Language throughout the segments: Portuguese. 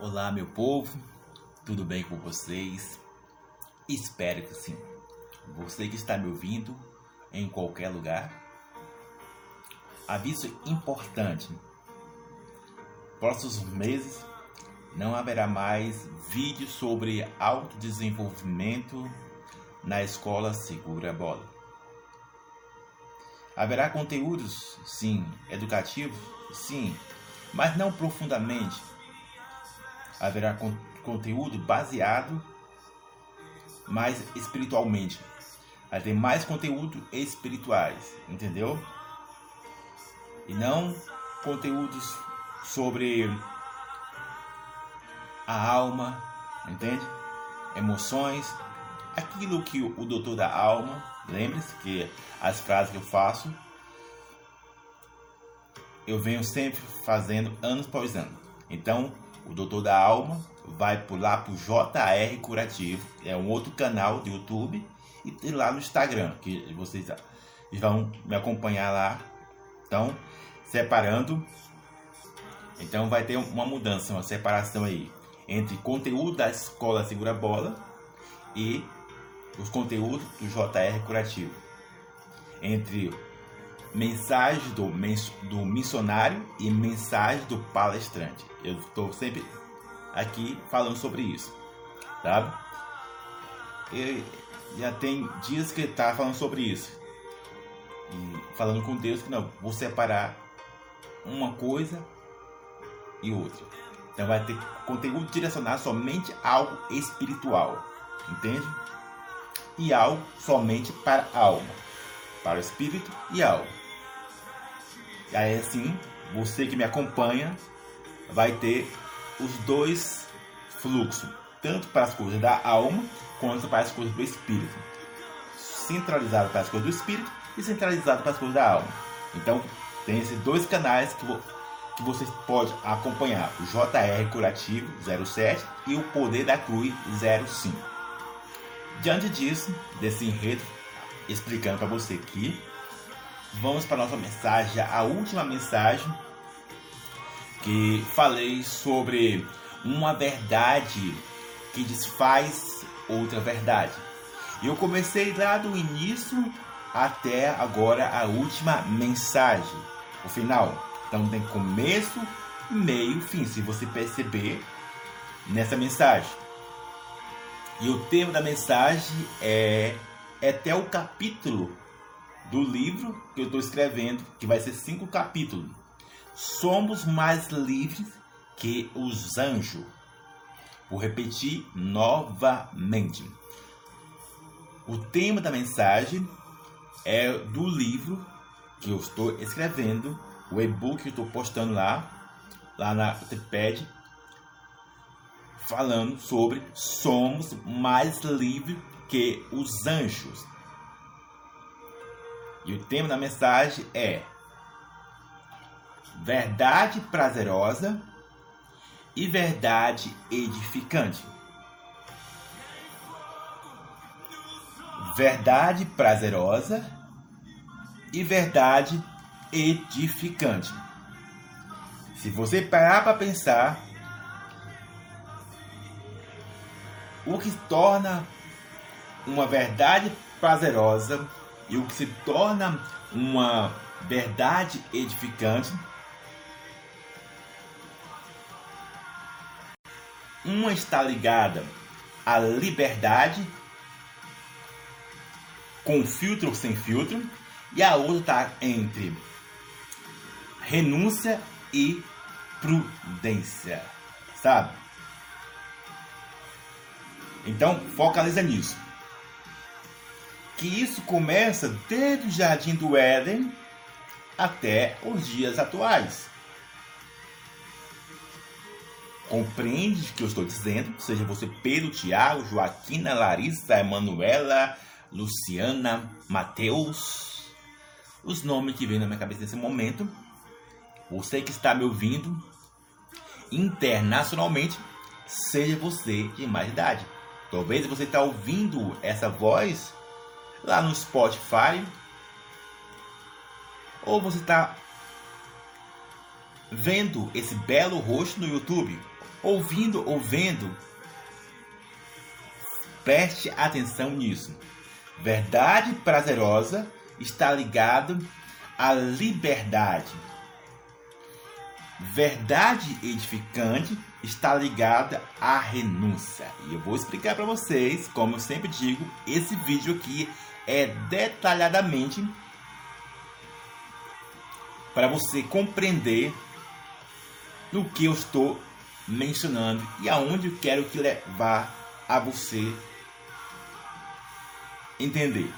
Olá, meu povo, tudo bem com vocês? Espero que sim. Você que está me ouvindo em qualquer lugar, aviso importante: próximos meses não haverá mais vídeos sobre autodesenvolvimento na escola Segura Bola. Haverá conteúdos, sim, educativos, sim, mas não profundamente haverá con conteúdo baseado mais espiritualmente. Vai ter mais conteúdo espirituais, entendeu? E não conteúdos sobre a alma, entende? Emoções, aquilo que o doutor da alma, lembre-se que as frases que eu faço, eu venho sempre fazendo anos após ano. Então, o Doutor da Alma vai pular pro JR Curativo, é um outro canal do YouTube e lá no Instagram, que vocês vão me acompanhar lá. Então, separando. Então vai ter uma mudança, uma separação aí entre conteúdo da escola Segura Bola e os conteúdos do JR Curativo. Entre mensagem do, do missionário e mensagem do palestrante. Eu estou sempre aqui falando sobre isso, sabe? E já tem dias que está falando sobre isso. E falando com Deus que não, vou separar uma coisa e outra. Então vai ter conteúdo direcionado somente a algo espiritual, entende? E algo somente para a alma, para o espírito e alma. E aí assim, você que me acompanha vai ter os dois fluxos, tanto para as coisas da alma quanto para as coisas do espírito. Centralizado para as coisas do espírito e centralizado para as coisas da alma. Então, tem esses dois canais que, que você pode acompanhar: o JR Curativo 07 e o Poder da Cruz 05. Diante disso, desse enredo, explicando para você que vamos para a nossa mensagem, a última mensagem que falei sobre uma verdade que desfaz outra verdade. Eu comecei lá do início até agora a última mensagem, o final. Então tem começo, meio, fim, se você perceber nessa mensagem. E o tema da mensagem é, é até o capítulo do livro que eu estou escrevendo, que vai ser cinco capítulos somos mais livres que os anjos. Vou repetir novamente. O tema da mensagem é do livro que eu estou escrevendo, o e-book que eu estou postando lá, lá na TPED, falando sobre somos mais livres que os anjos. E o tema da mensagem é verdade prazerosa e verdade edificante. Verdade prazerosa e verdade edificante. Se você parar para pensar, o que torna uma verdade prazerosa e o que se torna uma verdade edificante Uma está ligada à liberdade, com filtro ou sem filtro, e a outra está entre renúncia e prudência, sabe? Então, focaliza nisso. Que isso começa desde o jardim do Éden até os dias atuais. Compreende o que eu estou dizendo? Seja você Pedro, Tiago, Joaquina, Larissa, Emanuela, Luciana, Mateus. Os nomes que vêm na minha cabeça nesse momento. Você que está me ouvindo internacionalmente, seja você de mais idade. Talvez você está ouvindo essa voz lá no Spotify. Ou você está vendo esse belo rosto no YouTube ouvindo ou vendo, preste atenção nisso. Verdade prazerosa está ligado à liberdade. Verdade edificante está ligada à renúncia. E eu vou explicar para vocês, como eu sempre digo, esse vídeo aqui é detalhadamente para você compreender no que eu estou mencionando e aonde eu quero que levar a você entender.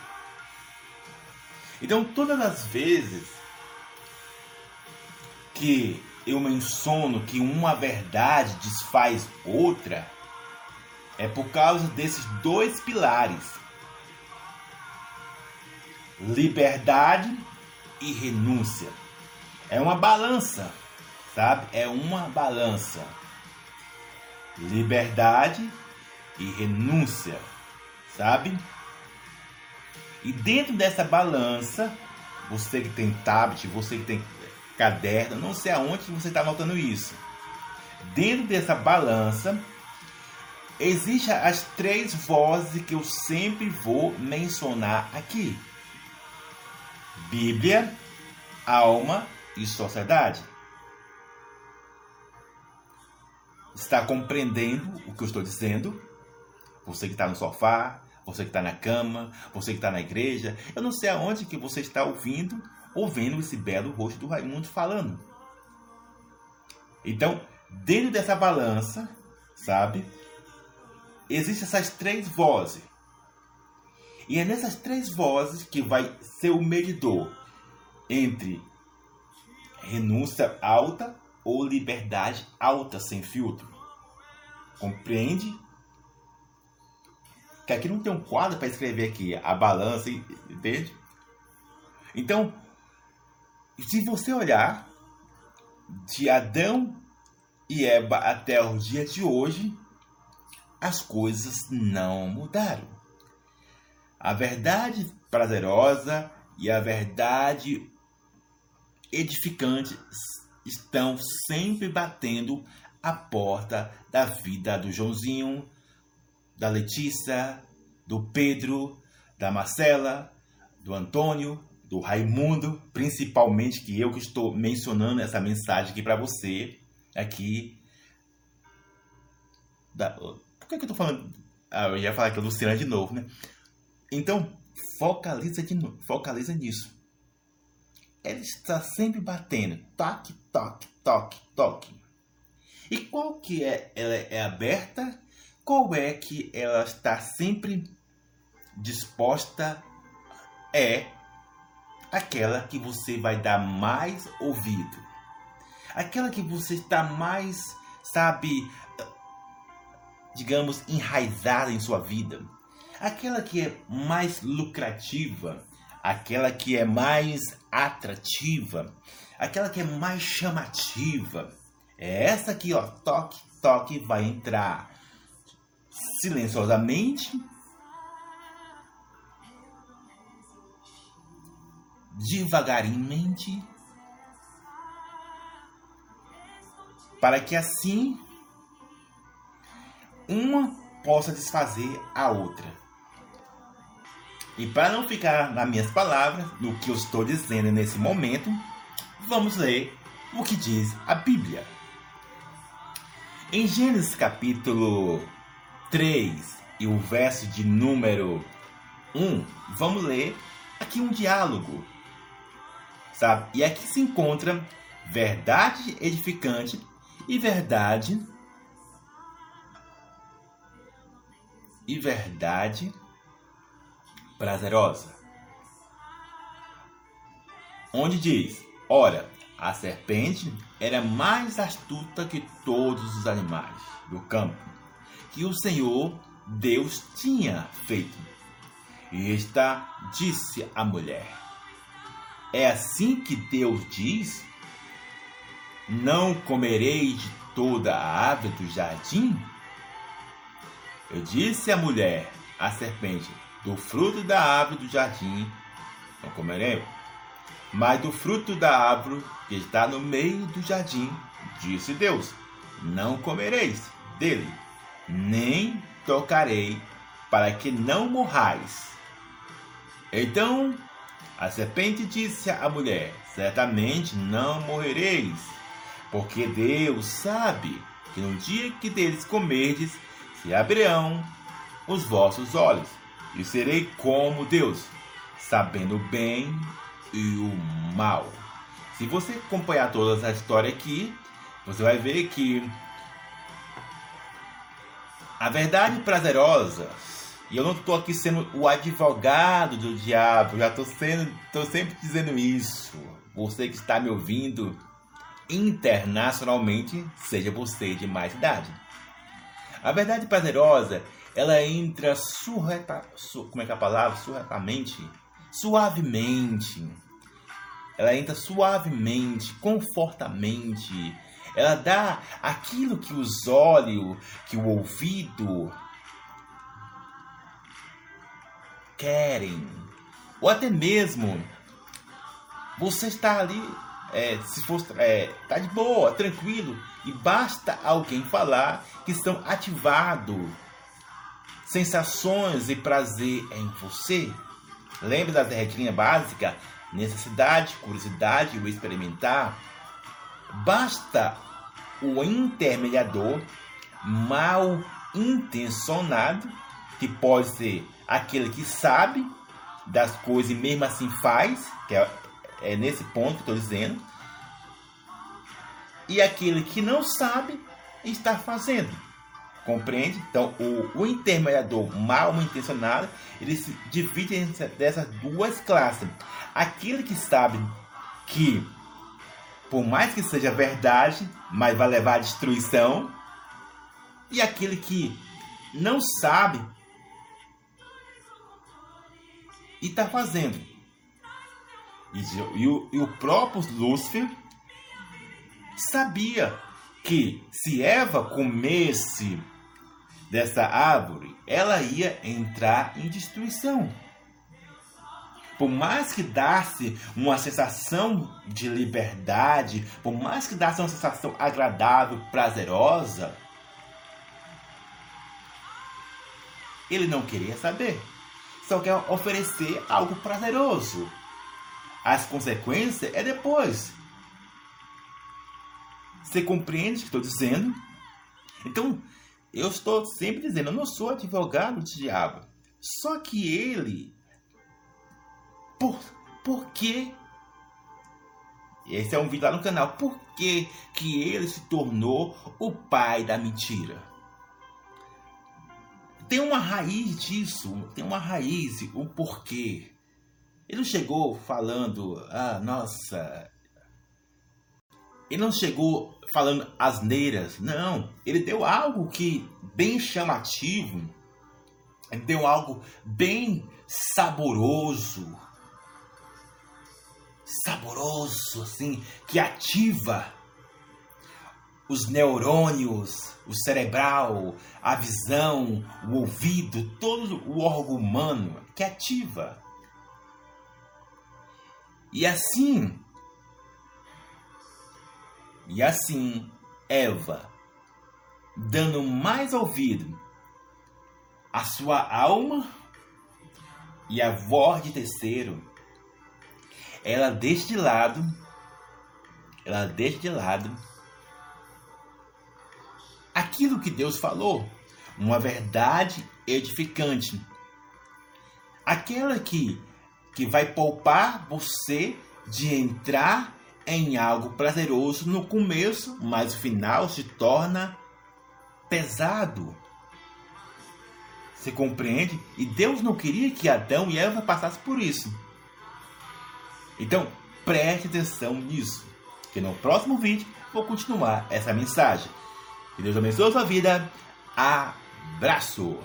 Então, todas as vezes que eu menciono que uma verdade desfaz outra, é por causa desses dois pilares: liberdade e renúncia. É uma balança, sabe? É uma balança. Liberdade e renúncia, sabe? E dentro dessa balança, você que tem tablet, você que tem caderno, não sei aonde você está anotando isso. Dentro dessa balança, existem as três vozes que eu sempre vou mencionar aqui: Bíblia, alma e sociedade. Está compreendendo o que eu estou dizendo? Você que está no sofá, você que está na cama, você que está na igreja, eu não sei aonde que você está ouvindo ou vendo esse belo rosto do Raimundo falando. Então, dentro dessa balança, sabe, existem essas três vozes. E é nessas três vozes que vai ser o medidor entre renúncia alta ou liberdade alta sem filtro. Compreende? Que aqui não tem um quadro para escrever aqui a balança, entende? Então, se você olhar de Adão e Eva até o dia de hoje, as coisas não mudaram. A verdade prazerosa e a verdade edificante estão sempre batendo a porta da vida do Joãozinho, da Letícia, do Pedro, da Marcela, do Antônio, do Raimundo, principalmente que eu que estou mencionando essa mensagem aqui para você, aqui. Da, por que, que eu estou falando? Ah, eu ia falar que é Luciana de novo, né? Então, focaliza, de focaliza nisso. Ele está sempre batendo, toque, toque, toque, toque. E qual que é? Ela é aberta qual é que ela está sempre disposta é aquela que você vai dar mais ouvido. Aquela que você está mais, sabe, digamos, enraizada em sua vida. Aquela que é mais lucrativa, aquela que é mais atrativa, aquela que é mais chamativa. É essa aqui, ó, toque, toque vai entrar silenciosamente, devagarinmente, para que assim uma possa desfazer a outra. E para não ficar nas minhas palavras, no que eu estou dizendo nesse momento, vamos ler o que diz a Bíblia. Em Gênesis capítulo 3 e o verso de número 1, vamos ler aqui um diálogo. Sabe? E aqui se encontra verdade edificante e verdade e verdade prazerosa. Onde diz: Ora, a serpente era mais astuta que todos os animais do campo que o Senhor Deus tinha feito. E esta disse à mulher: É assim que Deus diz: Não comerei de toda a árvore do jardim? Eu disse à mulher, à serpente: Do fruto da árvore do jardim não comeremos. Mas do fruto da árvore que está no meio do jardim, disse Deus: não comereis dele, nem tocarei, para que não morrais. Então a serpente disse à mulher: Certamente não morrereis, porque Deus sabe que no dia que deles comerdes, se abrirão os vossos olhos, e serei como Deus, sabendo o bem e o mal. Se você acompanhar toda essa história aqui, você vai ver que a verdade prazerosa, e eu não estou aqui sendo o advogado do diabo, já estou sendo, estou sempre dizendo isso. Você que está me ouvindo internacionalmente, seja você de mais idade. A verdade prazerosa, ela entra surreta, su, como é que é a palavra? Surretamente, suavemente. Ela entra suavemente, confortamente. Ela dá aquilo que os olhos, que o ouvido querem. Ou até mesmo você está ali é, se for, é, tá de boa, tranquilo, e basta alguém falar que estão ativados sensações e prazer em você. Lembre da regrinha básica: necessidade, curiosidade o experimentar. Basta o intermediador mal intencionado, que pode ser aquele que sabe das coisas e mesmo assim faz, que é é nesse ponto que estou dizendo. E aquele que não sabe está fazendo. Compreende? Então, o, o intermediador mal intencionado, ele se divide dessas duas classes. Aquele que sabe que, por mais que seja verdade, mas vai levar à destruição. E aquele que não sabe e está fazendo. E, e, o, e o próprio Lúcifer sabia que se Eva comesse dessa árvore, ela ia entrar em destruição. Por mais que dasse uma sensação de liberdade, por mais que dasse uma sensação agradável, prazerosa, ele não queria saber. Só quer oferecer algo prazeroso. As consequências é depois. Você compreende o que estou dizendo? Então, eu estou sempre dizendo, eu não sou advogado do diabo. Só que ele. Por, por quê? Esse é um vídeo lá no canal. Por que, que ele se tornou o pai da mentira? Tem uma raiz disso, tem uma raiz, o porquê. Ele não chegou falando, ah, nossa. Ele não chegou falando asneiras, não. Ele deu algo que bem chamativo. Ele deu algo bem saboroso. Saboroso, assim, que ativa os neurônios, o cerebral, a visão, o ouvido, todo o órgão humano que ativa. E assim, e assim, Eva, dando mais ouvido à sua alma e a voz de terceiro, ela deixa de lado, ela deixa de lado aquilo que Deus falou, uma verdade edificante, aquela que que vai poupar você de entrar em algo prazeroso no começo, mas o final se torna pesado. Você compreende? E Deus não queria que Adão e Eva passassem por isso. Então, preste atenção nisso. Que no próximo vídeo vou continuar essa mensagem. Que Deus abençoe a sua vida. Abraço!